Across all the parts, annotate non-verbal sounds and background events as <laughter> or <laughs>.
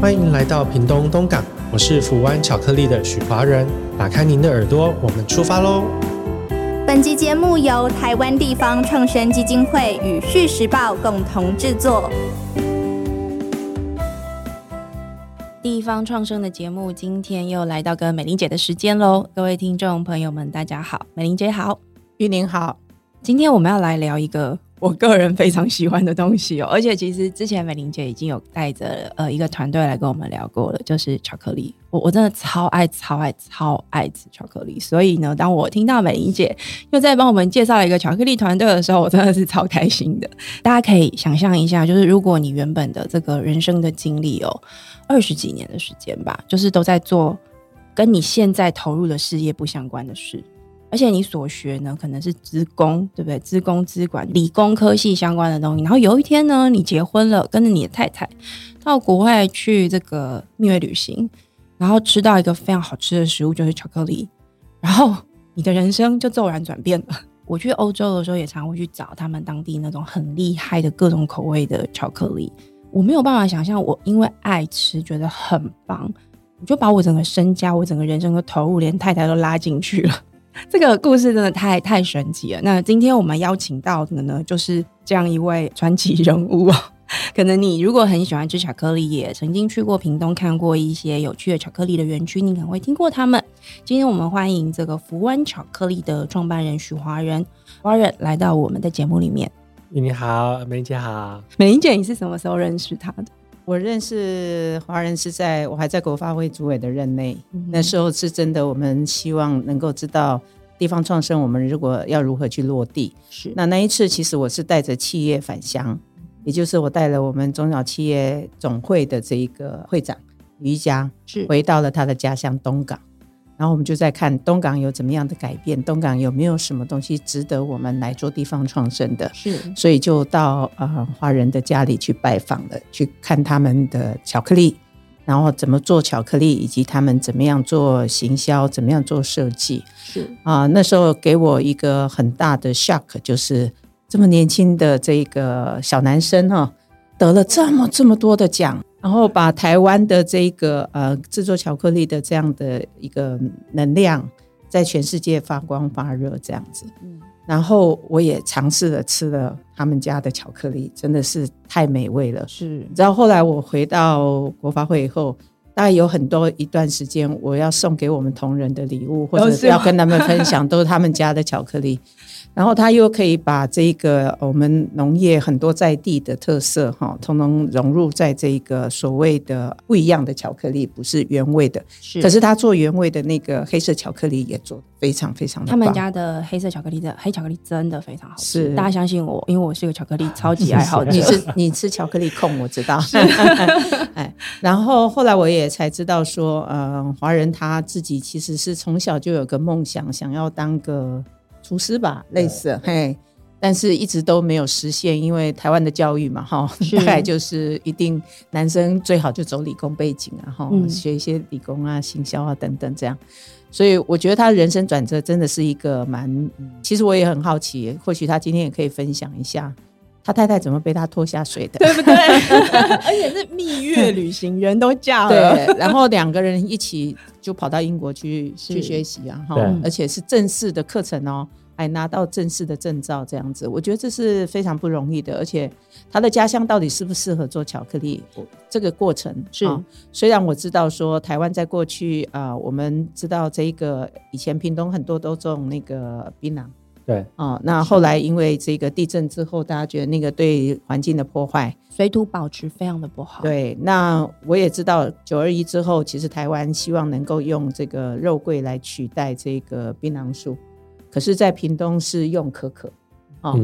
欢迎来到屏东东港，我是福湾巧克力的许华人。打开您的耳朵，我们出发喽！本集节目由台湾地方创生基金会与《续时报》共同制作。地方创生的节目，今天又来到跟美玲姐的时间喽！各位听众朋友们，大家好，美玲姐好，玉玲好。今天我们要来聊一个。我个人非常喜欢的东西哦，而且其实之前美玲姐已经有带着呃一个团队来跟我们聊过了，就是巧克力。我我真的超爱超爱超爱吃巧克力，所以呢，当我听到美玲姐又在帮我们介绍一个巧克力团队的时候，我真的是超开心的。大家可以想象一下，就是如果你原本的这个人生的经历哦，二十几年的时间吧，就是都在做跟你现在投入的事业不相关的事。而且你所学呢，可能是资工，对不对？资工、资管、理工科系相关的东西。然后有一天呢，你结婚了，跟着你的太太到国外去这个蜜月旅行，然后吃到一个非常好吃的食物，就是巧克力。然后你的人生就骤然转变了。我去欧洲的时候，也常会去找他们当地那种很厉害的各种口味的巧克力。我没有办法想象，我因为爱吃，觉得很棒，我就把我整个身家、我整个人生的投入，连太太都拉进去了。<laughs> 这个故事真的太太神奇了。那今天我们邀请到的呢，就是这样一位传奇人物。<laughs> 可能你如果很喜欢吃巧克力，也曾经去过屏东看过一些有趣的巧克力的园区，你可能会听过他们。今天我们欢迎这个福湾巧克力的创办人许华人，华人来到我们的节目里面。你好，美玲姐好。美玲姐，你是什么时候认识他的？我认识华人是在我还在国发会主委的任内，那时候是真的，我们希望能够知道地方创生，我们如果要如何去落地。是。那那一次，其实我是带着企业返乡，也就是我带了我们中小企业总会的这一个会长于佳，是。回到了他的家乡东港。然后我们就在看东港有怎么样的改变，东港有没有什么东西值得我们来做地方创生的？是，所以就到呃华人的家里去拜访了，去看他们的巧克力，然后怎么做巧克力，以及他们怎么样做行销，怎么样做设计。是啊，那时候给我一个很大的 shock，就是这么年轻的这个小男生哈，得了这么这么多的奖。然后把台湾的这个呃制作巧克力的这样的一个能量，在全世界发光发热这样子。嗯，然后我也尝试了吃了他们家的巧克力，真的是太美味了。是，你知道后来我回到国发会以后，大概有很多一段时间，我要送给我们同仁的礼物，或者是要跟他们分享，都是他们家的巧克力。然后他又可以把这个我们农业很多在地的特色哈，通通融入在这个所谓的不一样的巧克力，不是原味的。是，可是他做原味的那个黑色巧克力也做非常非常的。他们家的黑色巧克力的黑巧克力真的非常好吃，大家相信我，因为我是个巧克力超级爱好者。<laughs> <laughs> 你是你吃巧克力控，我知道。<laughs> 哎，然后后来我也才知道说，呃，华人他自己其实是从小就有个梦想，想要当个。厨师吧，类似嘿，但是一直都没有实现，因为台湾的教育嘛，哈，大概就是一定男生最好就走理工背景啊，哈，学一些理工啊、行销啊等等这样。所以我觉得他人生转折真的是一个蛮……其实我也很好奇，或许他今天也可以分享一下他太太怎么被他拖下水的，对不对？<laughs> 而且是蜜月旅行，人都嫁了，对，然后两个人一起就跑到英国去去学习啊，哈，而且是正式的课程哦。还拿到正式的证照，这样子，我觉得这是非常不容易的。而且他的家乡到底适不适合做巧克力，这个过程是。虽然我知道说台湾在过去啊，我们知道这个以前屏东很多都种那个槟榔，对啊。那后来因为这个地震之后，大家觉得那个对环境的破坏，水土保持非常的不好。对，那我也知道九二一之后，其实台湾希望能够用这个肉桂来取代这个槟榔树。可是，在屏东是用可可，哦，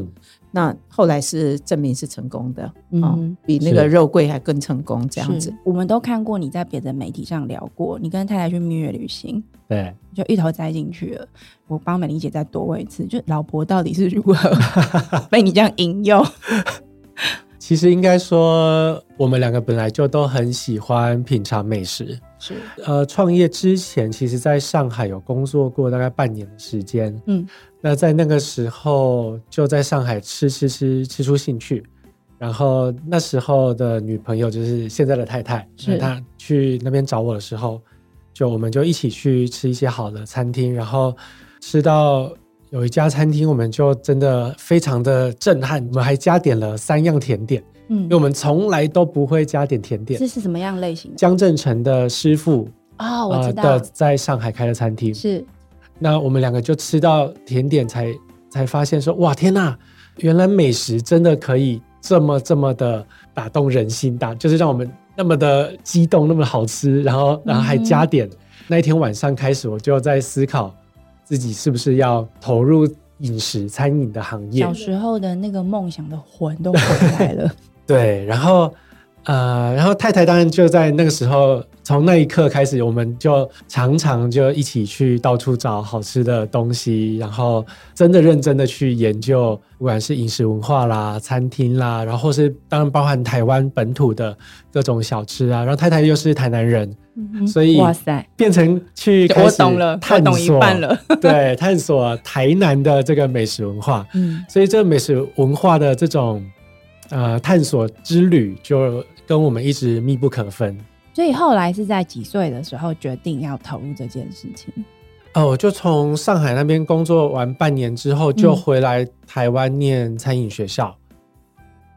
那后来是证明是成功的，嗯，比那个肉桂还更成功，这样子。我们都看过你在别的媒体上聊过，你跟太太去蜜月旅行，对，就一头栽进去了。我帮美玲姐再多问一次，就老婆到底是如何 <laughs> 被你这样引诱？其实应该说，我们两个本来就都很喜欢品尝美食。是，呃，创业之前，其实在上海有工作过大概半年的时间。嗯，那在那个时候就在上海吃吃吃吃出兴趣，然后那时候的女朋友就是现在的太太，是那她去那边找我的时候，就我们就一起去吃一些好的餐厅，然后吃到有一家餐厅，我们就真的非常的震撼，我们还加点了三样甜点，嗯因为我们从来都不会加点甜点这。是什么样类型的？江正成的师傅哦，我知道的，在上海开的餐厅，是那我们两个就吃到甜点才才发现说，哇，天呐，原来美食真的可以这么这么的打动人心，打就是让我们那么的激动，那么好吃，然后然后还加点。那一天晚上开始，我就在思考自己是不是要投入饮食餐饮的行业小。时候的那个梦想的魂都回来了。<laughs> 对，然后呃，然后太太当然就在那个时候，从那一刻开始，我们就常常就一起去到处找好吃的东西，然后真的认真的去研究，不管是饮食文化啦、餐厅啦，然后或是当然包含台湾本土的各种小吃啊。然后太太又是台南人，嗯所以哇塞，变成去我懂了，我探懂一索，半了。对，探索台南的这个美食文化。嗯，所以这个美食文化的这种呃探索之旅，就跟我们一直密不可分。所以后来是在几岁的时候决定要投入这件事情。哦，我就从上海那边工作完半年之后，就嗯回来台湾念餐饮学校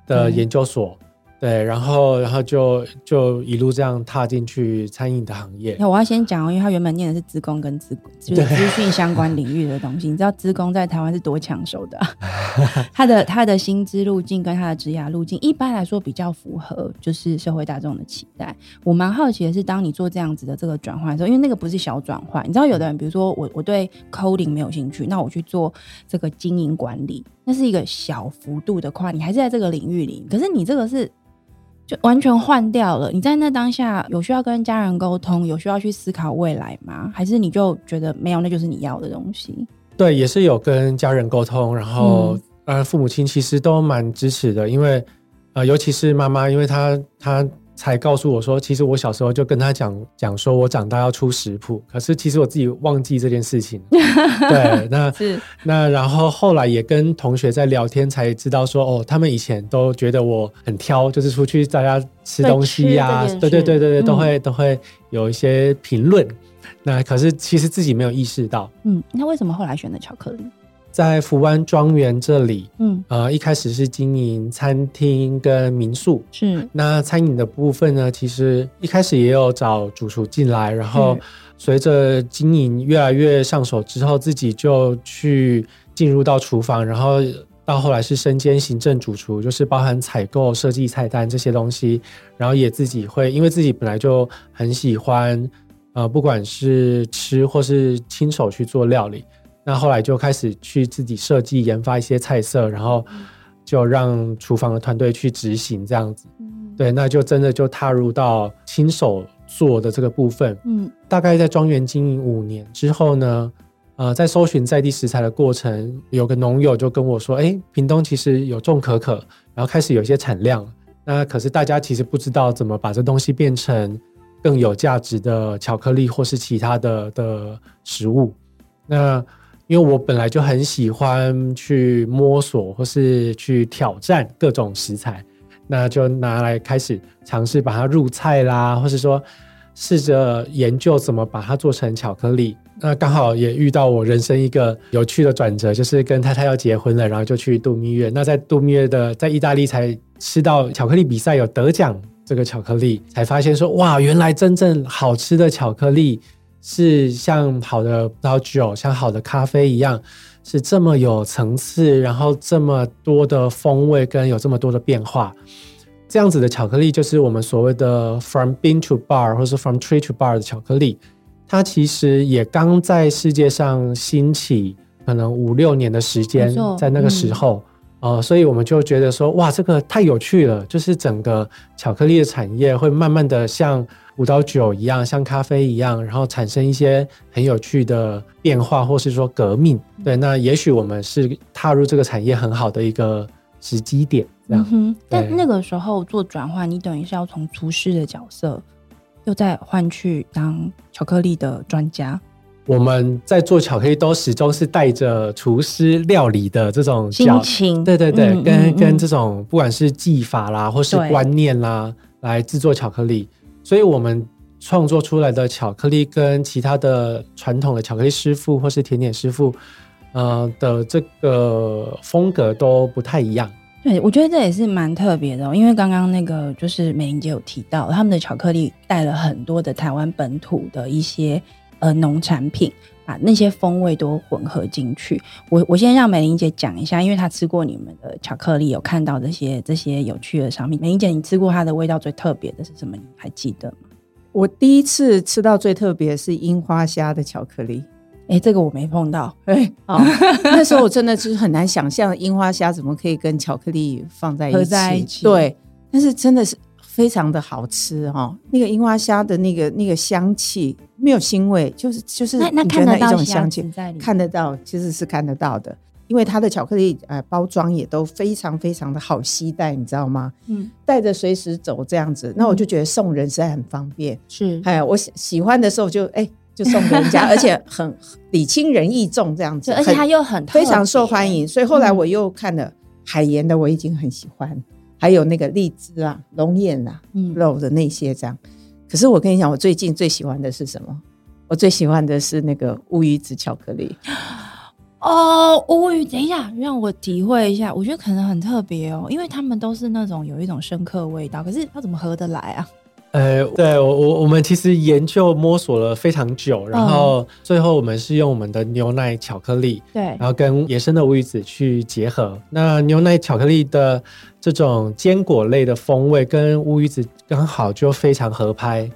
的嗯研究所。对，然后然后就就一路这样踏进去餐饮的行业。那我要先讲哦，因为他原本念的是资工跟资就 <laughs> 是对资讯相关领域的东西。你知道资工在台湾是多抢手的啊、<laughs> 他的他的薪资路径跟他的职涯路径，一般来说比较符合就是社会大众的期待。我蛮好奇的是，当你做这样子的这个转换的时候，因为那个不是小转换，你知道有的人，比如说我我对 coding 没有兴趣，那我去做这个经营管理，那是一个小幅度的跨，你还是在这个领域里，可是你这个是。就完全换掉了。你在那当下有需要跟家人沟通，有需要去思考未来吗？还是你就觉得没有，那就是你要的东西？对，也是有跟家人沟通，然后嗯当然父母亲其实都蛮支持的，因为呃，尤其是妈妈，因为她她才告诉我说，其实我小时候就跟他讲讲说我长大要出食谱，可是其实我自己忘记这件事情。对，那是那然后后来也跟同学在聊天，才知道说哦，他们以前都觉得我很挑，就是出去大家吃东西呀、对对对对对对，都嗯会、都会有一些评论。那可是其实自己没有意识到，嗯，那为什么后来选择巧克力？在福湾庄园这里，嗯，呃，一开始是经营餐厅跟民宿。是。那餐饮的部分呢，其实一开始也有找主厨进来，然后是。随着经营越来越上手之后，自己就去进入到厨房，然后到后来是身兼行政主厨，就是包含采购、设计菜单这些东西，然后也自己会，因为自己本来就很喜欢，呃，不管是吃或是亲手去做料理，那后来就开始去自己设计研发一些菜色，然后就让厨房的团队去执行这样子。对，那就真的就踏入到亲手做的这个部分。嗯大概在庄园经营五年之后呢，呃，在搜寻在地食材的过程，有个农友就跟我说：“哎，屏东其实有种可可，然后开始有一些产量。那可是大家其实不知道怎么把这东西变成更有价值的巧克力或是其他的的食物。那因为我本来就很喜欢去摸索或是去挑战各种食材，那就拿来开始尝试把它入菜啦，或是说试着研究怎么把它做成巧克力。那刚好也遇到我人生一个有趣的转折，就是跟太太要结婚了，然后就去度蜜月。那在度蜜月的在意大利才吃到巧克力比赛有得奖这个巧克力，才发现说哇，原来真正好吃的巧克力是像好的葡萄酒、像好的咖啡一样，是这么有层次，然后这么多的风味跟有这么多的变化。这样子的巧克力就是我们所谓的 from bean to bar 或是 from tree to bar 的巧克力，它其实也刚在世界上兴起，可能五六年的时间，在那个时候，呃，所以我们就觉得说，哇，这个太有趣了，就是整个巧克力的产业会慢慢的像葡萄酒一样，像咖啡一样，然后产生一些很有趣的变化，或是说革命。对，那也许我们是踏入这个产业很好的一个时机点，这样。嗯哼，但那个时候做转换，你等于是要从厨师的角色，又再换去当巧克力的专家。我们在做巧克力都始终是带着厨师料理的这种心情，对对对，嗯跟跟这种不管是技法啦，或是对。观念啦，来制作巧克力，所以我们创作出来的巧克力跟其他的传统的巧克力师傅或是甜点师傅，呃的这个风格都不太一样。对，我觉得这也是蛮特别的、因为刚刚那个就是美玲姐有提到，他们的巧克力带了很多的台湾本土的一些呃农产品，把那些风味都混合进去。我我先让美玲姐讲一下，因为她吃过你们的巧克力，有看到这些这些有趣的商品。美玲姐，你吃过它的味道最特别的是什么？你还记得吗？我第一次吃到最特别是樱花虾的巧克力。哎，这个我没碰到。哎，哦，那时候我真的就是很难想象樱花虾怎么可以跟巧克力放在一起。合在一起对，但是真的是非常的好吃哈、哦。那个樱花虾的那个那个香气没有腥味，就是就是那那看得到虾种香气看得到，其实是看得到的。因为它的巧克力呃包装也都非常非常的好携带，你知道吗？嗯，带着随时走这样子，那我就觉得送人实在很方便。是哎，我喜喜欢的时候就哎、就送给人家，<laughs> 而且很礼轻人意重这样子，而且很它又很非常受欢迎。所以后来嗯我又看了海盐的，我已经很喜欢，还有那个荔枝啊、龙眼啊、嗯肉的那些这样。可是我跟你讲，我最近最喜欢的是什么？我最喜欢的是那个乌鱼子巧克力。哦，乌鱼，等一下，让我体会一下。我觉得可能很特别哦，因为他们都是那种有一种深刻味道，可是它怎么合得来啊？呃，对我我我们其实研究摸索了非常久，然后最后我们是用我们的牛奶巧克力，对然，后跟野生的乌鱼子去结合。那牛奶巧克力的这种坚果类的风味跟乌鱼子刚好就非常合拍。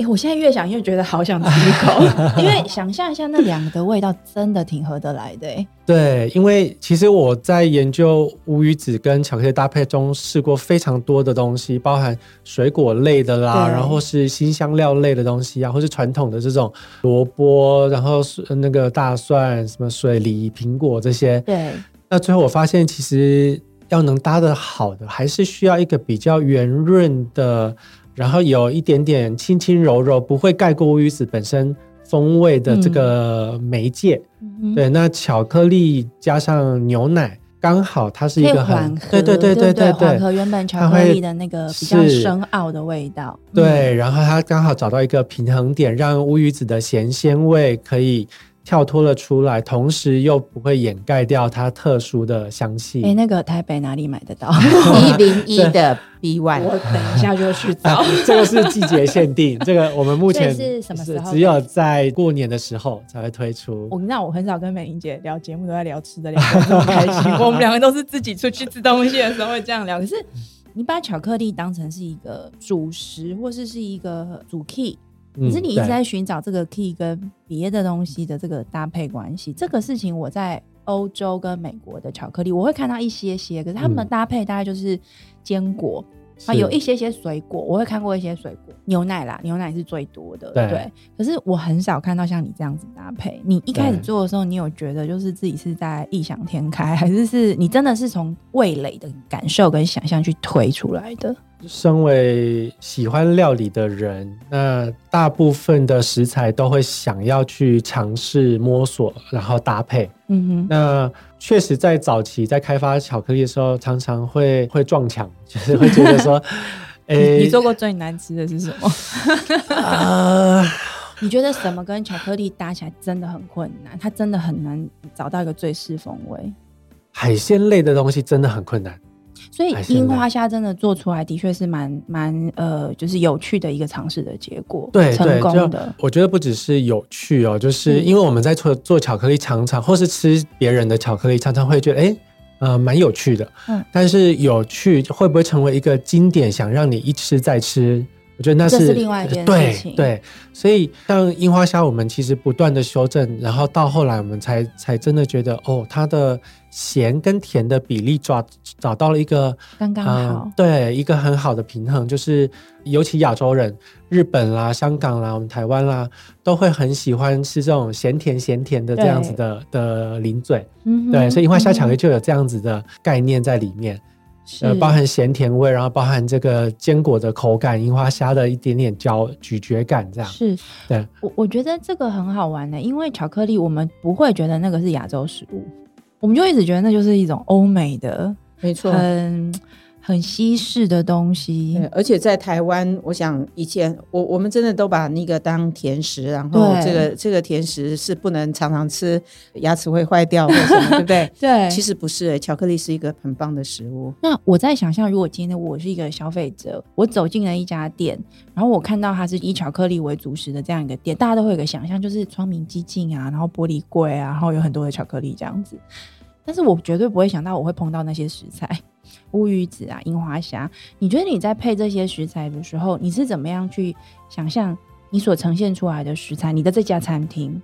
哎，我现在越想越觉得好想吃一口，<laughs> 因为想象一下那两个的味道真的挺合得来的哎。对，因为其实我在研究乌鱼子跟巧克力搭配中试过非常多的东西，包含水果类的啦，然后是新香料类的东西啊，或是传统的这种萝卜，然后是那个大蒜、什么水梨、苹果这些。对，那最后我发现，其实要能搭得好的，还是需要一个比较圆润的，然后有一点点轻轻柔柔，不会盖过乌鱼子本身风味的这个媒介。嗯，对，那巧克力加上牛奶，刚好它是一个，很对对对对对对缓对和原本巧克力的那个比较深奥的味道。嗯对，然后它刚好找到一个平衡点，让乌鱼子的咸鲜味可以跳脱了出来，同时又不会掩盖掉它特殊的香气。哎，那个台北哪里买得到？<laughs> 一零一的 B 我 one，等一下就去找 <laughs> 啊。这个是季节限定，<laughs> 这个我们目前是什么时候只有在过年的时候才会推出。我那我很少跟美玲姐聊节目，都在聊吃的，聊得这么开心。我们两个都是自己出去吃东西的时候会这样聊。可是你把巧克力当成是一个主食，或是是一个主 key，可嗯是你一直在寻找这个 key 跟别的东西的这个搭配关系。这个事情我在欧洲跟美国的巧克力，我会看到一些些，可是他们的嗯搭配大概就是坚果。啊，有一些些水果，我会看过一些水果，牛奶啦，牛奶是最多的，对可是我很少看到像你这样子搭配。你一开始做的时候，你有觉得就是自己是在异想天开，还是是你真的是从味蕾的感受跟想象去推出来的？身为喜欢料理的人，那大部分的食材都会想要去尝试摸索，然后搭配。嗯哼，那确实，在早期在开发巧克力的时候，常常会会撞墙，<laughs> 就是会觉得说，<laughs> 诶、你做过最难吃的是什么？<laughs> 啊、你觉得什么跟巧克力搭起来真的很困难？它真的很难找到一个最适风味。海鲜类的东西真的很困难。所以樱花虾真的做出来的确是蛮蛮呃，就是有趣的一个尝试的结果，成对成，功的。我觉得不只是有趣哦，就是嗯因为我们在做做巧克力，常常或是吃别人的巧克力，常常会觉得，哎，呃，蛮有趣的。嗯但是有趣会不会成为一个经典，想让你一吃再吃？我觉得那是是另外一件事情对，所以像樱花虾，我们其实不断的修正，然后到后来我们才才真的觉得，哦，它的咸跟甜的比例抓找到了一个刚刚嗯好。对，一个很好的平衡，就是尤其亚洲人，日本啦、香港啦、我们台湾啦，都会很喜欢吃这种咸甜咸甜的这样子的的零嘴。嗯对，所以樱花虾巧克力嗯就有这样子的概念在里面。呃，包含咸甜味，然后包含这个坚果的口感，樱花虾的一点点嚼咀嚼感，这样是。对，我我觉得这个很好玩的，因为巧克力我们不会觉得那个是亚洲食物，我们就一直觉得那就是一种欧美的，没错，很。很西式的东西，对，而且在台湾，我想以前我我们真的都把那个当甜食，然后这个这个甜食是不能常常吃，牙齿会坏掉或什么，<laughs> 对不对？对，其实不是，巧克力是一个很棒的食物。那我在想象，如果今天我是一个消费者，我走进了一家店，然后我看到它是以巧克力为主食的这样一个店，大家都会有个想象，就是窗明几净啊，然后玻璃柜啊，然后有很多的巧克力这样子。但是我绝对不会想到我会碰到那些食材。<laughs> 乌鱼子啊，樱花虾，你觉得你在配这些食材的时候，你是怎么样去想象你所呈现出来的食材？你的这家餐厅，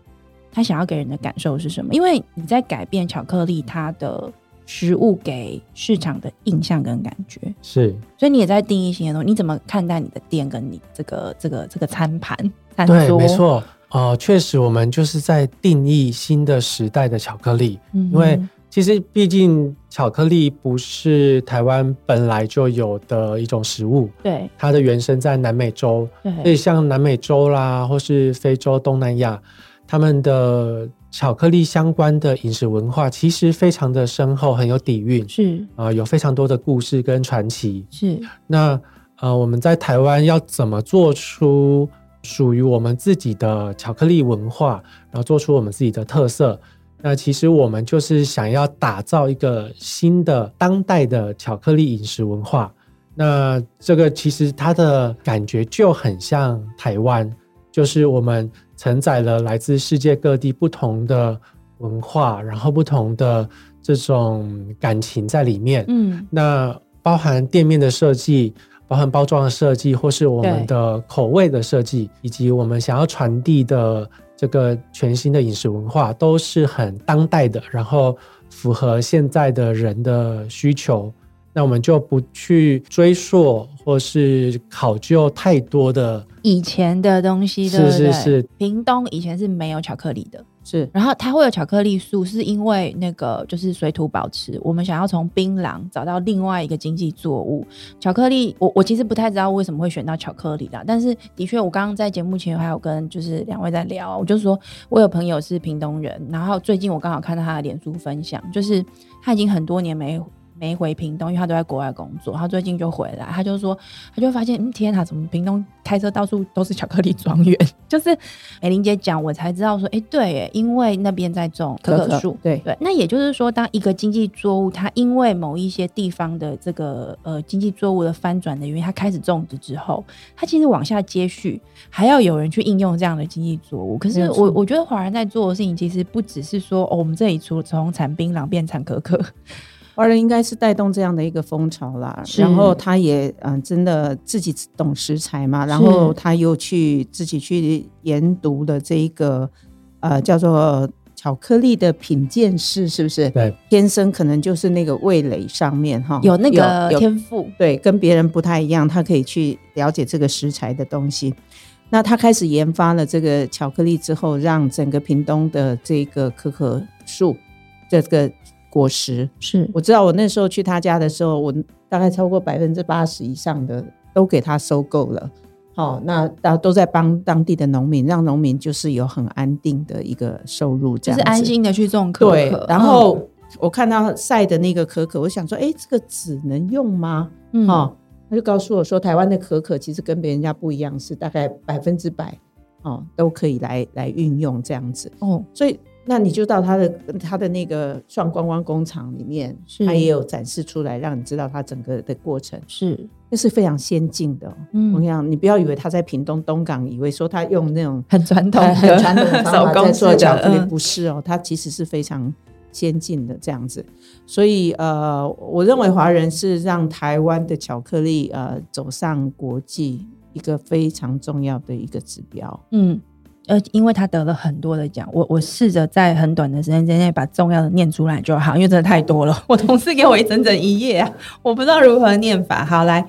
他想要给人的感受是什么？因为你在改变巧克力它的食物给市场的印象跟感觉，是，所以你也在定义新的东西。你怎么看待你的店跟你这个这个这个餐盘餐桌？没错，呃，确实，我们就是在定义新的时代的巧克力，因为。其实，毕竟巧克力不是台湾本来就有的一种食物，对，它的原生在南美洲，所以像南美洲啦，或是非洲、东南亚，他们的巧克力相关的饮食文化其实非常的深厚，很有底蕴，是啊，有非常多的故事跟传奇。是那呃，我们在台湾要怎么做出属于我们自己的巧克力文化，然后做出我们自己的特色？那其实我们就是想要打造一个新的当代的巧克力饮食文化。那这个其实它的感觉就很像台湾，就是我们承载了来自世界各地不同的文化，然后不同的这种感情在里面。嗯，那包含店面的设计，包含包装的设计，或是我们的口味的设计，以及我们想要传递的。这个全新的饮食文化都是很当代的，然后符合现在的人的需求。那我们就不去追溯或是考究太多的以前的东西，是是是。屏东以前是没有巧克力的。是，然后它会有巧克力树，是因为那个就是水土保持。我们想要从槟榔找到另外一个经济作物，巧克力。我我其实不太知道为什么会选到巧克力啦，但是的确，我刚刚在节目前还有跟就是两位在聊，我就说我有朋友是屏东人，然后最近我刚好看到他的脸书分享，就是他已经很多年没。没回屏东，因为他都在国外工作。他最近就回来，他就说，他就发现，嗯，天哪，怎么屏东开车到处都是巧克力庄园？<laughs> 就是美玲姐讲，我才知道说，哎，对，因为那边在种可可树。对对，那也就是说，当一个经济作物，它因为某一些地方的这个呃经济作物的翻转的原因，它开始种植之后，它其实往下接续，还要有人去应用这样的经济作物。可是我我觉得华人在做的事情，其实不只是说，哦，我们这里除了从产槟榔变产可可。华人应该是带动这样的一个风潮啦，然后他也嗯，真的自己懂食材嘛，然后他又去自己去研读的这一个呃叫做巧克力的品鉴师，是不是？对，天生可能就是那个味蕾上面哈有那个天赋，对，跟别人不太一样，他可以去了解这个食材的东西。那他开始研发了这个巧克力之后，让整个屏东的这个可可树这个。果实是，我知道我那时候去他家的时候，我大概超过百分之八十以上的都给他收购了。好，那大家都在帮当地的农民，让农民就是有很安定的一个收入，就是安心的去种可可。对，然后我看到晒的那个可可，我想说，哎，这个纸能用吗？嗯，他就告诉我说，台湾的可可其实跟别人家不一样，是大概百分之百哦都可以来来运用这样子。哦，所以。那你就到他的他的那个算观光工厂里面，他也有展示出来，让你知道他整个的过程是，那是非常先进的。嗯，我讲你不要以为他在屏东东港，以为说他用那种很传统、很传统的方法在做巧克力，不是哦，他其实是非常先进的这样子。所以呃，我认为华人是让台湾的巧克力呃走上国际一个非常重要的一个指标。嗯。呃，因为他得了很多的奖，我我试着在很短的时间之内把重要的念出来就好，因为真的太多了。<laughs> 我同事给我一整整一页啊，我不知道如何念法。好，来，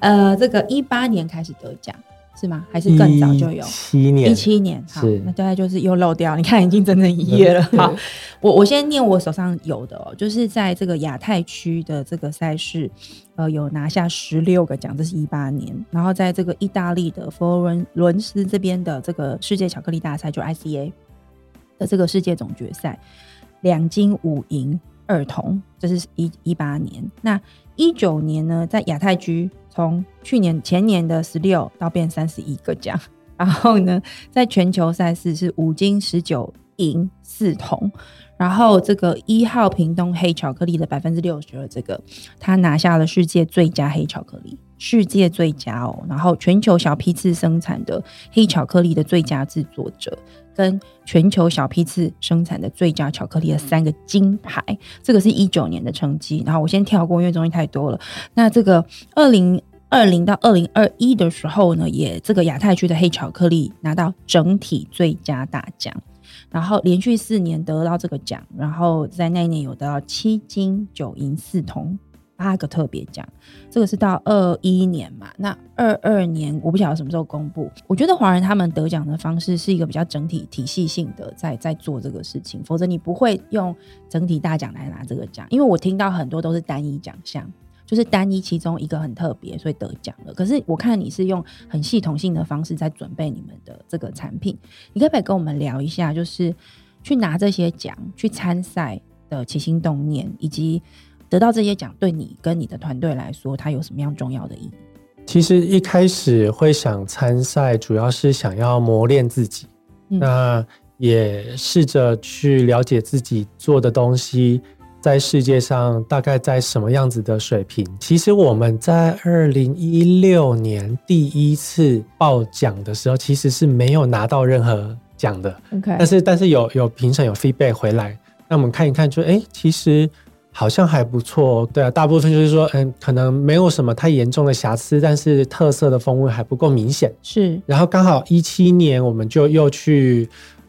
呃，这个一八年开始得奖，是吗？还是更早就有？七年，一七年，好，那大概就是又漏掉。你看，已经整整一页了。好，我我先念我手上有的哦，就是在这个亚太区的这个赛事，呃，有拿下十六个奖，这是一八年。然后在这个意大利的佛罗伦伦斯这边的这个世界巧克力大赛，就 ICA 的这个世界总决赛，两金五银二铜，这是一一八年。那一九年呢，在亚太区。从去年前年的十六到变三十一个奖，<laughs> 然后呢，在全球赛事是五金十九银四铜，然后这个一号屏东黑巧克力的百分之六十二，这个他拿下了世界最佳黑巧克力，世界最佳哦，然后全球小批次生产的黑巧克力的最佳制作者，跟全球小批次生产的最佳巧克力的三个金牌，这个是一九年的成绩，然后我先跳过，因为东西太多了。那这个二零。二零到二零二一的时候呢，也这个亚太区的黑巧克力拿到整体最佳大奖，然后连续四年得到这个奖，然后在那一年有得到七金九银四铜八个特别奖，这个是到二一年嘛？那二二年我不晓得什么时候公布。我觉得华人他们得奖的方式是一个比较整体体系性的在在做这个事情，否则你不会用整体大奖来拿这个奖，因为我听到很多都是单一奖项。就是单一其中一个很特别，所以得奖了。可是我看你是用很系统性的方式在准备你们的这个产品，你可不可以跟我们聊一下，就是去拿这些奖、去参赛的起心动念，以及得到这些奖对你跟你的团队来说，它有什么样重要的意义？其实一开始会想参赛，主要是想要磨练自己，那也试着去了解自己做的东西。在世界上大概在什么样子的水平？其实我们在二零一六年第一次报奖的时候，其实是没有拿到任何奖的。OK，但是但是有有评审有 feedback 回来，那我们看一看，就哎，其实好像还不错。对啊，大部分就是说，嗯，可能没有什么太严重的瑕疵，但是特色的风味还不够明显。是，然后刚好一七年我们就又去。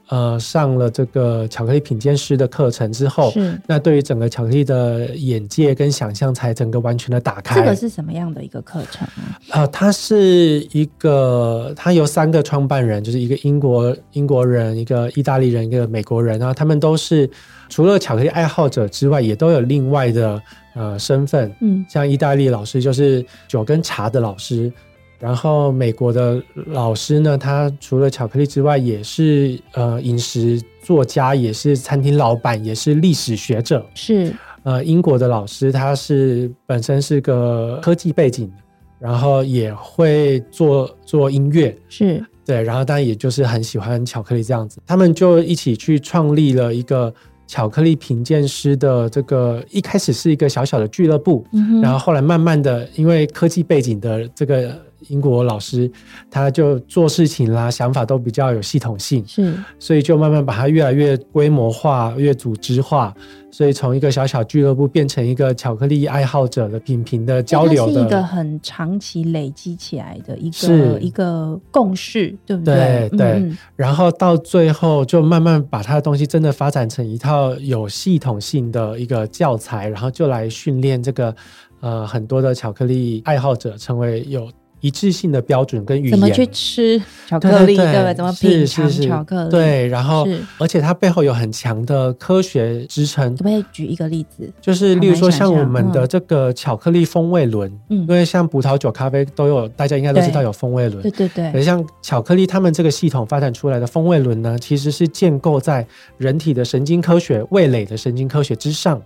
呃，上了这个巧克力品鉴师的课程之后，那对于整个巧克力的眼界跟想象才整个完全的打开。这个是什么样的一个课程啊？呃，它是一个，它由三个创办人，就是一个英国英国人，一个意大利人，一个美国人，然后他们都是除了巧克力爱好者之外，也都有另外的呃身份。嗯，像意大利老师就是酒跟茶的老师。然后美国的老师呢，他除了巧克力之外，也是呃饮食作家，也是餐厅老板，也是历史学者。是呃英国的老师，他是本身是个科技背景，然后也会做做音乐。是对，然后当然也就是很喜欢巧克力这样子。他们就一起去创立了一个巧克力评鉴师的这个，一开始是一个小小的俱乐部，然后后来慢慢的，因为科技背景的这个。英国老师，他就做事情啦，想法都比较有系统性，是，所以就慢慢把它越来越规模化、越组织化，所以从一个小小俱乐部变成一个巧克力爱好者的品评的交流的，是一个很长期累积起来的一个一个共识，对不对？对对。然后到最后，就慢慢把他的东西真的发展成一套有系统性的一个教材，然后就来训练这个呃很多的巧克力爱好者成为有。一致性的标准跟语言，怎么去吃巧克力，对不对？怎么品尝巧克力？对，然后而且它背后有很强的科学支撑。可不可以举一个例子？就是例如说，像我们的这个巧克力风味轮，嗯，因为像葡萄酒、咖啡都有，大家应该都知道有风味轮。对对对。而像巧克力，他们这个系统发展出来的风味轮呢，其实是建构在人体的神经科学、味蕾的神经科学之上。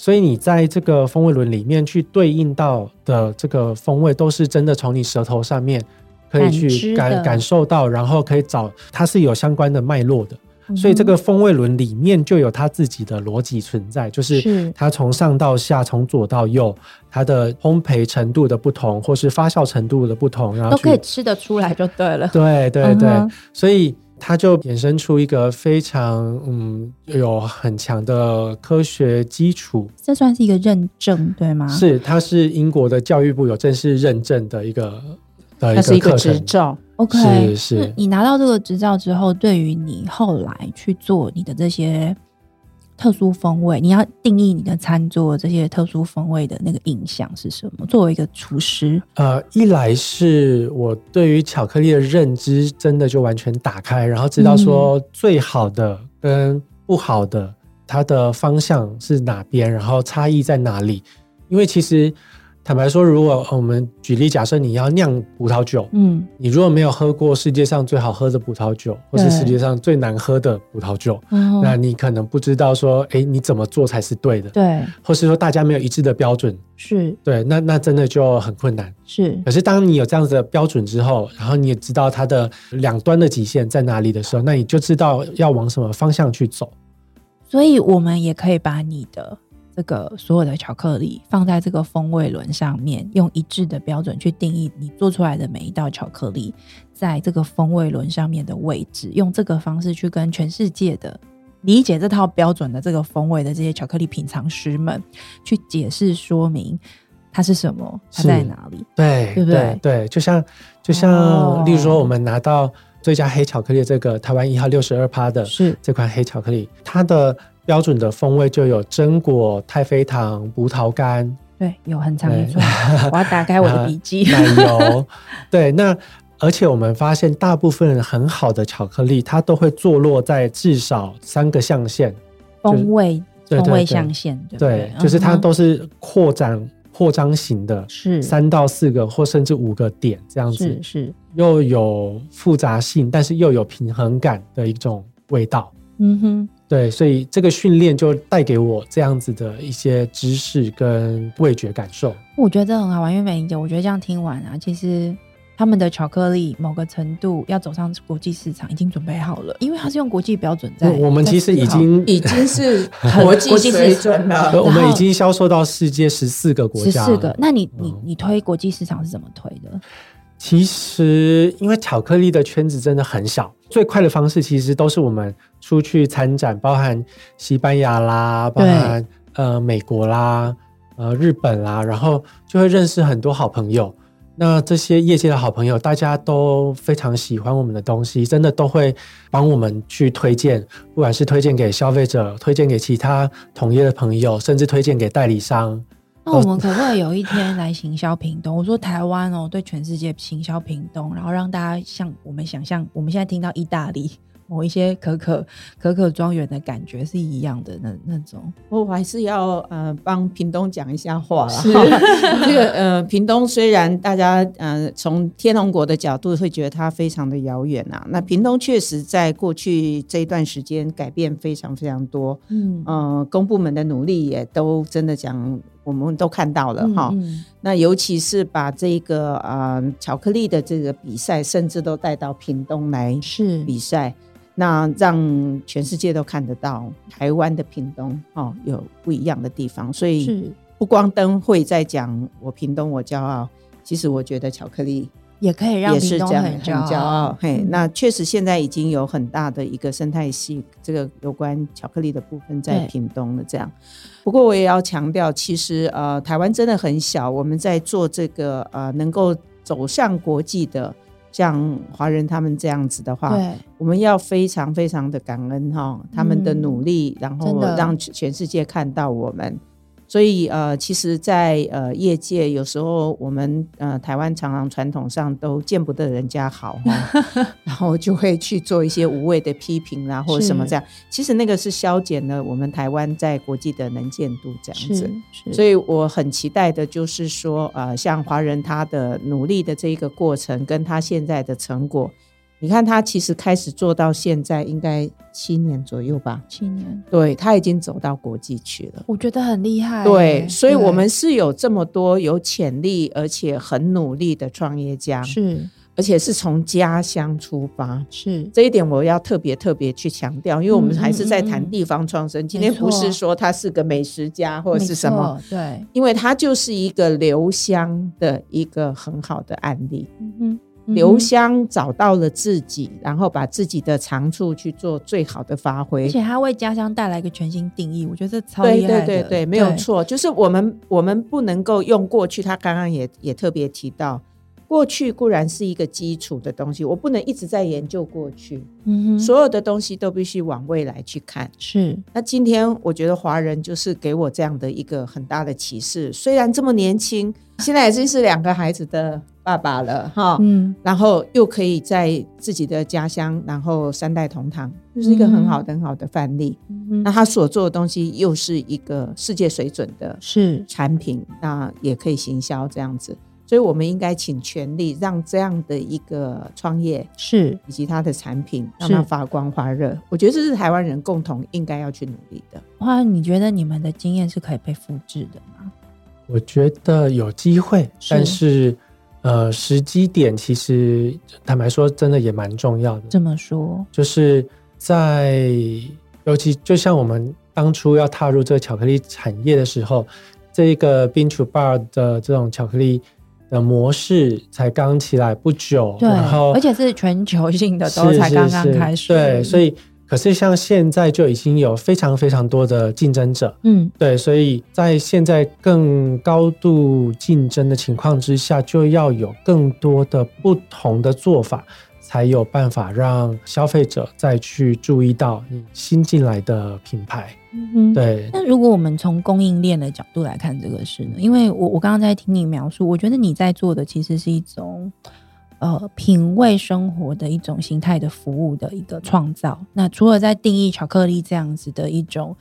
所以你在这个风味轮里面去对应到的这个风味，都是真的从你舌头上面可以去感感受到，然后可以找它是有相关的脉络的。所以这个风味轮里面就有它自己的逻辑存在，就是它从上到下，从左到右，它的烘焙程度的不同，或是发酵程度的不同，然后都可以吃得出来就对了。对对对，所以。它就衍生出一个非常嗯有很强的科学基础，这算是一个认证对吗？是，它是英国的教育部有正式认证的一个的一个执照。OK，是是。你拿到这个执照之后，对于你后来去做你的这些特殊风味，你要定义你的餐桌这些特殊风味的那个印象是什么？作为一个厨师，呃，一来是我对于巧克力的认知真的就完全打开，然后知道说最好的跟不好的它的方向是哪边，然后差异在哪里。因为其实坦白说，如果我们举例假设你要酿葡萄酒，嗯，你如果没有喝过世界上最好喝的葡萄酒，或是世界上最难喝的葡萄酒，哦。那你可能不知道说，哎，你怎么做才是对的，对。或是说大家没有一致的标准，是。对，那那真的就很困难。是。可是当你有这样子的标准之后，然后你也知道它的两端的极限在哪里的时候，那你就知道要往什么方向去走。所以我们也可以把你的这个所有的巧克力放在这个风味轮上面，用一致的标准去定义你做出来的每一道巧克力在这个风味轮上面的位置，用这个方式去跟全世界的理解这套标准的这个风味的这些巧克力品尝师们去解释说明它是什么，它在哪里。对对不对对，就像就像，哦例如说，我们拿到最佳黑巧克力这个台湾一号六十二趴的是这款黑巧克力，它的标准的风味就有榛果、太妃糖、葡萄干、对，有很长一 <laughs> 我要打开我的笔记。<laughs> 奶油。对，那而且我们发现，大部分很好的巧克力，它都会坐落在至少三个象限。风味风味象限，对就是它都是扩展、扩张型的，是。三到四个或甚至五个点这样子。是，是，又有复杂性，但是又有平衡感的一种味道。嗯哼，对，所以这个训练就带给我这样子的一些知识跟味觉感受。我觉得这很好玩，因为美玲姐，我觉得这样听完啊，其实他们的巧克力某个程度要走上国际市场已经准备好了，因为它是用国际标准在。我们其实已经已经是 <laughs> 国际水准了。呃我们已经销售到世界十四个国家。十四个。那你你嗯你推国际市场是怎么推的？其实，因为巧克力的圈子真的很小，最快的方式其实都是我们出去参展，包含西班牙啦，包含呃美国啦，呃日本啦，然后就会认识很多好朋友。那这些业界的好朋友，大家都非常喜欢我们的东西，真的都会帮我们去推荐，不管是推荐给消费者，推荐给其他同业的朋友，甚至推荐给代理商。那我们可不可以有一天来行销屏东？我说台湾哦，对全世界行销屏东，然后让大家像我们想象，我们现在听到意大利某一些可可可可庄园的感觉是一样的那那种。我还是要呃帮屏东讲一下话了。是 <laughs> 这个呃，屏东虽然大家呃从天龙国的角度会觉得它非常的遥远啊，那屏东确实在过去这一段时间改变非常非常多，嗯呃，公部门的努力也都真的讲，我们都看到了哈。嗯那尤其是把这个呃巧克力的这个比赛，甚至都带到屏东来是。比赛，那让全世界都看得到台湾的屏东哦有不一样的地方，所以不光灯会在讲我屏东我骄傲，其实我觉得巧克力也可以让也屏东是这样很很骄骄傲。嘿，嗯那确实现在已经有很大的一个生态系，这个有关巧克力的部分在对屏东了。这样，不过我也要强调，其实呃，台湾真的很小，我们在做这个呃能够走向国际的。像华人他们这样子的话，我们要非常非常的感恩哈，他们的嗯努力，然后让全全世界看到我们。所以呃，其实在，呃业界，有时候我们呃台湾常常传统上都见不得人家好哈，<laughs> 然后就会去做一些无谓的批评啦，或者什么这样。其实那个是消减了我们台湾在国际的能见度这样子。所以我很期待的就是说，呃，像华人他的努力的这一个过程，跟他现在的成果，你看他其实开始做到现在应该七年左右吧，七年，对他已经走到国际去了。我觉得很厉害耶。对，所以我们是有这么多有潜力而且很努力的创业家，是而且是从家乡出发。是这一点我要特别特别去强调，因为我们还是在谈地方创生。今天不是说他是个美食家或者是什么，对，因为他就是一个留香的一个很好的案例。嗯哼留嗯香找到了自己，然后把自己的长处去做最好的发挥而。且他为家乡带来一个全新定义，我觉得这超厉害的。对对对，没有错，就是我们我们不能够用过去，他刚刚也也特别提到，过去固然是一个基础的东西，我不能一直在研究过去，嗯哼，所有的东西都必须往未来去看。是那今天我觉得华人就是给我这样的一个很大的启示，虽然这么年轻，现在已经是两个孩子的爸爸了哈，嗯然后又可以在自己的家乡，然后三代同堂，就是一个很好的、很好的范例。那他所做的东西又是一个世界水准的是产品，那也可以行销这样子。所以，我们应该请全力让这样的一个创业是以及它的产品让它发光发热。我觉得这是台湾人共同应该要去努力的。哇，你觉得你们的经验是可以被复制的吗？我觉得有机会，但是呃，时机点其实坦白说，真的也蛮重要的。这么说，就是在尤其就像我们当初要踏入这个巧克力产业的时候，这一个 Bean to Bar 的这种巧克力的模式才刚起来不久，对，然后而且是全球性的，都才刚刚开始，对，所以以可是像现在就已经有非常非常多的竞争者，嗯，对，所以在现在更高度竞争的情况之下，就要有更多的不同的做法，才有办法让消费者再去注意到你新进来的品牌。嗯，。对，那如果我们从供应链的角度来看这个事呢？因为我我刚刚在听你描述，我觉得你在做的其实是一种呃品味生活的一种形态的服务的一个创造。那除了在定义巧克力这样子的一种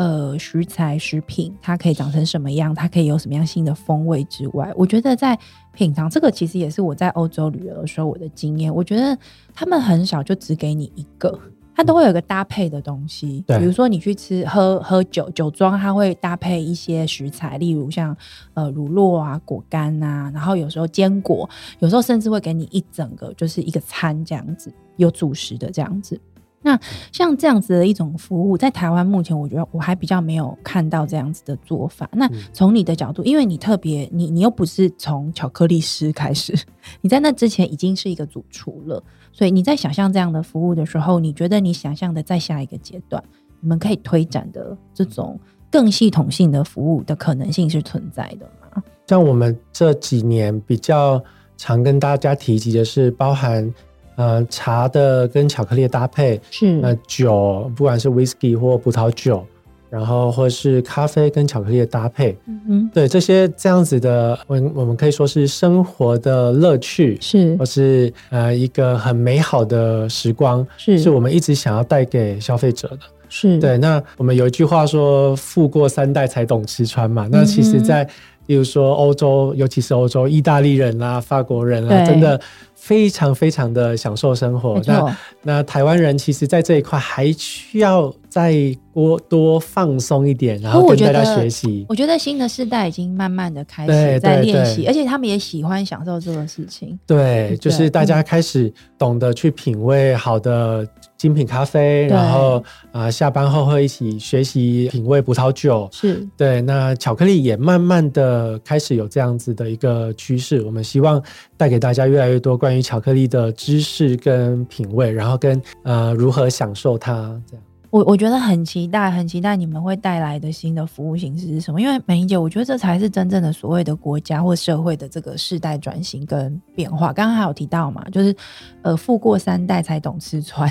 呃食材食品，它可以长成什么样，它可以有什么样新的风味之外，我觉得在品尝这个其实也是我在欧洲旅游的时候我的经验。我觉得他们很少就只给你一个。它都会有一个搭配的东西，对比如说你去吃喝喝酒酒庄，它会搭配一些食材，例如像呃乳酪啊、果干啊，然后有时候坚果，有时候甚至会给你一整个就是一个餐这样子，有主食的这样子。那像这样子的一种服务，在台湾目前我觉得我还比较没有看到这样子的做法。那嗯从你的角度，因为你特别，你你又不是从巧克力师开始，<laughs> 你在那之前已经是一个主厨了，所以你在想象这样的服务的时候，你觉得你想象的在下一个阶段，你们可以推展的这种更系统性的服务的可能性是存在的吗？像我们这几年比较常跟大家提及的是，包含呃茶的跟巧克力的搭配，是。那酒不管是 whisky 或葡萄酒，然后或是咖啡跟巧克力的搭配，嗯哼，对这些这样子的，我我们可以说是生活的乐趣，是。或是呃一个很美好的时光，是。是我们一直想要带给消费者的。是，对，那我们有一句话说“富过三代才懂吃穿”嘛，那其实在，例如说欧洲，尤其是欧洲，意大利人啦、法国人啦，对。真的非常非常的享受生活。那，那台湾人其实，在这一块还需要再多多放松一点，然后我跟大家学习。我觉得新的世代已经慢慢的开始在练习，而且他们也喜欢享受这个事情。对，就是大家开始懂得去品味好的精品咖啡，然后啊、下班后会一起学习品味葡萄酒。是，对，那巧克力也慢慢的开始有这样子的一个趋势。我们希望带给大家越来越多关于巧克力的知识跟品味，然后跟呃如何享受它这样。我我觉得很期待，很期待你们会带来的新的服务形式是什么？因为美英姐，我觉得这才是真正的所谓的国家或社会的这个世代转型跟变化。刚刚还有提到嘛，就是呃，富过三代才懂吃穿。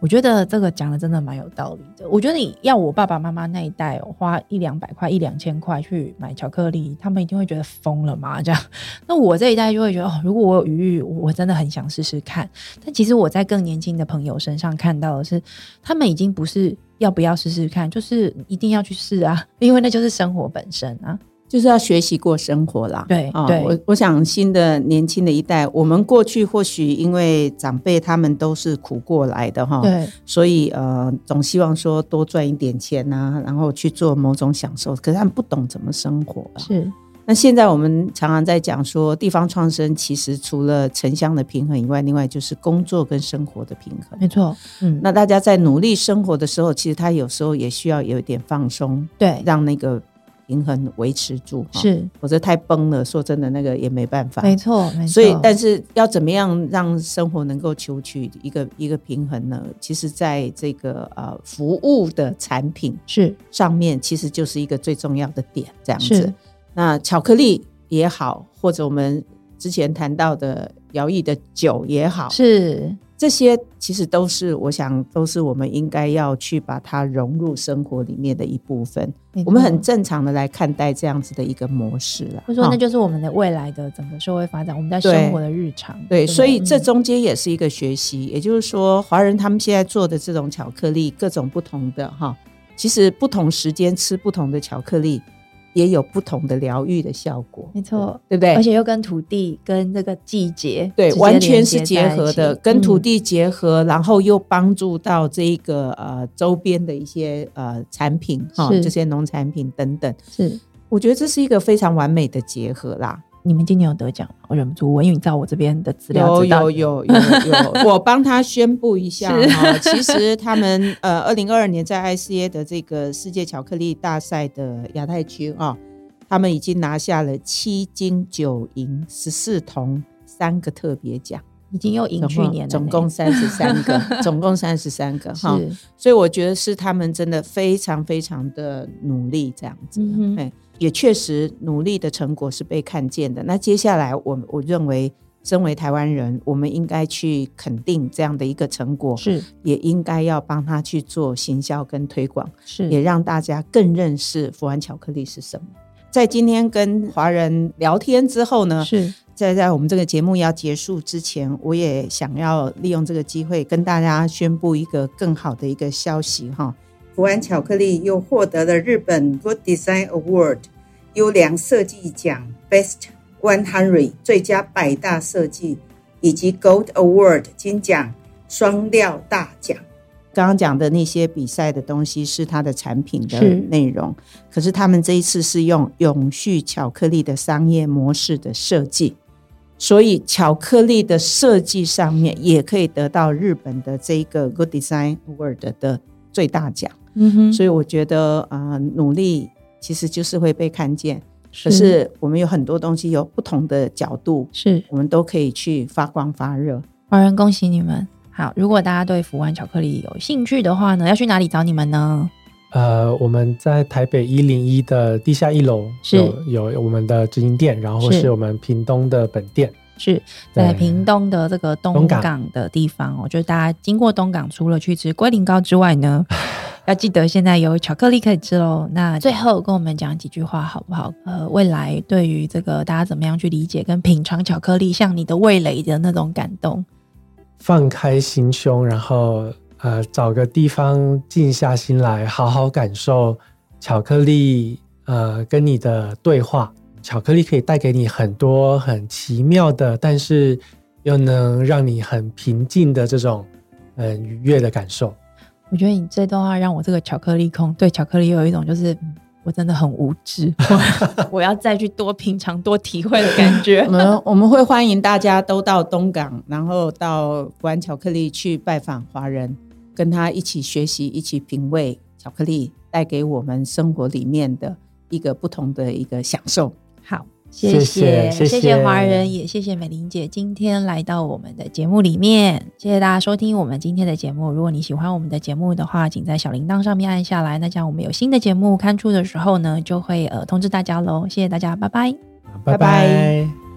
我觉得这个讲的真的蛮有道理的。我觉得你要我爸爸妈妈那一代，花一两百块、一两千块去买巧克力，他们一定会觉得疯了嘛？这样，那我这一代就会觉得，哦，如果我有余裕，我真的很想试试看。但其实我在更年轻的朋友身上看到的是，他们已经不是要不要试试看，就是一定要去试啊，因为那就是生活本身啊。就是要学习过生活啦。啊、对啊我我想新的年轻的一代，我们过去或许因为长辈他们都是苦过来的哈，对，所以呃总希望说多赚一点钱啊，然后去做某种享受，可是他们不懂怎么生活啊。是那现在我们常常在讲说，地方创生其实除了城乡的平衡以外，另外就是工作跟生活的平衡。没错，嗯，那大家在努力生活的时候，其实他有时候也需要有一点放松，对，让那个平衡维持住。哈，是否则太崩了，说真的，那个也没办法。没错，没错。所以，但是要怎么样让生活能够求取一个一个平衡呢？其实，在这个呃服务的产品是上面，其实就是一个最重要的点，这样子。那巧克力也好，或者我们之前谈到的摇曳的酒也好，是这些其实都是我想都是我们应该要去把它融入生活里面的一部分。我们很正常的来看待这样子的一个模式了。或者说，那就是我们的未来的整个社会发展，我们在生活的日常。对，所以这中间也是一个学习。也就是说，华人他们现在做的这种巧克力，各种不同的哈，其实不同时间吃不同的巧克力。也有不同的疗愈的效果，没错，对不对？而且又跟土地、跟这个季节，对，完全是结合的，跟土地结合，然后又帮助到这个呃周边的一些呃产品哈，这些农产品等等，是，我觉得这是一个非常完美的结合啦。你们今年有得奖吗？我忍不住问，因为在我这边的资料，有有有有有，<laughs> 我帮他宣布一下哈。其实他们呃，二零二二年在 ICA 的这个世界巧克力大赛的亚太区啊，他们已经拿下了七金九银十四铜三个特别奖，已经又赢去年，总共三十三个，<laughs> 总共三十三个哈。所以我觉得是他们真的非常非常的努力这样子，哎。也确实努力的成果是被看见的。那接下来，我我认为，身为台湾人，我们应该去肯定这样的一个成果，是也应该要帮他去做行销跟推广，是也让大家更认识福安巧克力是什么。在今天跟华人聊天之后呢，是在在我们这个节目要结束之前，我也想要利用这个机会跟大家宣布一个更好的一个消息哈。福安巧克力又获得了日本 Good Design Award 优良设计奖 Best One Hundred 最佳百大设计，以及 Gold Award 金奖双料大奖。刚刚讲的那些比赛的东西是它的产品的内容，可是他们这一次是用永续巧克力的商业模式的设计，所以巧克力的设计上面也可以得到日本的这个 Good Design Award 的最大奖。嗯哼，所以我觉得啊，努力其实就是会被看见。可是我们有很多东西有不同的角度，是我们都可以去发光发热。华人恭喜你们！好，如果大家对福湾巧克力有兴趣的话呢，要去哪里找你们呢？呃，我们在台北一零一的地下一楼有有我们的直营店，然后是我们屏东的本店，是在屏东的这个东港的地方。我觉得大家经过东港，除了去吃龟苓膏之外呢。<laughs> 要记得现在有巧克力可以吃喽。那最后跟我们讲几句话好不好？呃，未来对于这个大家怎么样去理解跟品尝巧克力，像你的味蕾的那种感动，放开心胸，然后呃找个地方静下心来，好好感受巧克力呃跟你的对话。巧克力可以带给你很多很奇妙的，但是又能让你很平静的这种呃愉悦的感受。我觉得你这段话让我这个巧克力控对巧克力有一种就是我真的很无知，<laughs> 我要再去多品尝、多体会的感觉。我们 <laughs> 我们会欢迎大家都到东港，然后到玩巧克力去拜访华人，跟他一起学习、一起品味巧克力带给我们生活里面的一个不同的一个享受。好。谢谢谢谢华人，也谢谢美玲姐今天来到我们的节目里面。谢谢大家收听我们今天的节目。如果你喜欢我们的节目的话，请在小铃铛上面按下来，那这样我们有新的节目刊出的时候呢，就会呃通知大家喽。谢谢大家，拜拜，拜拜。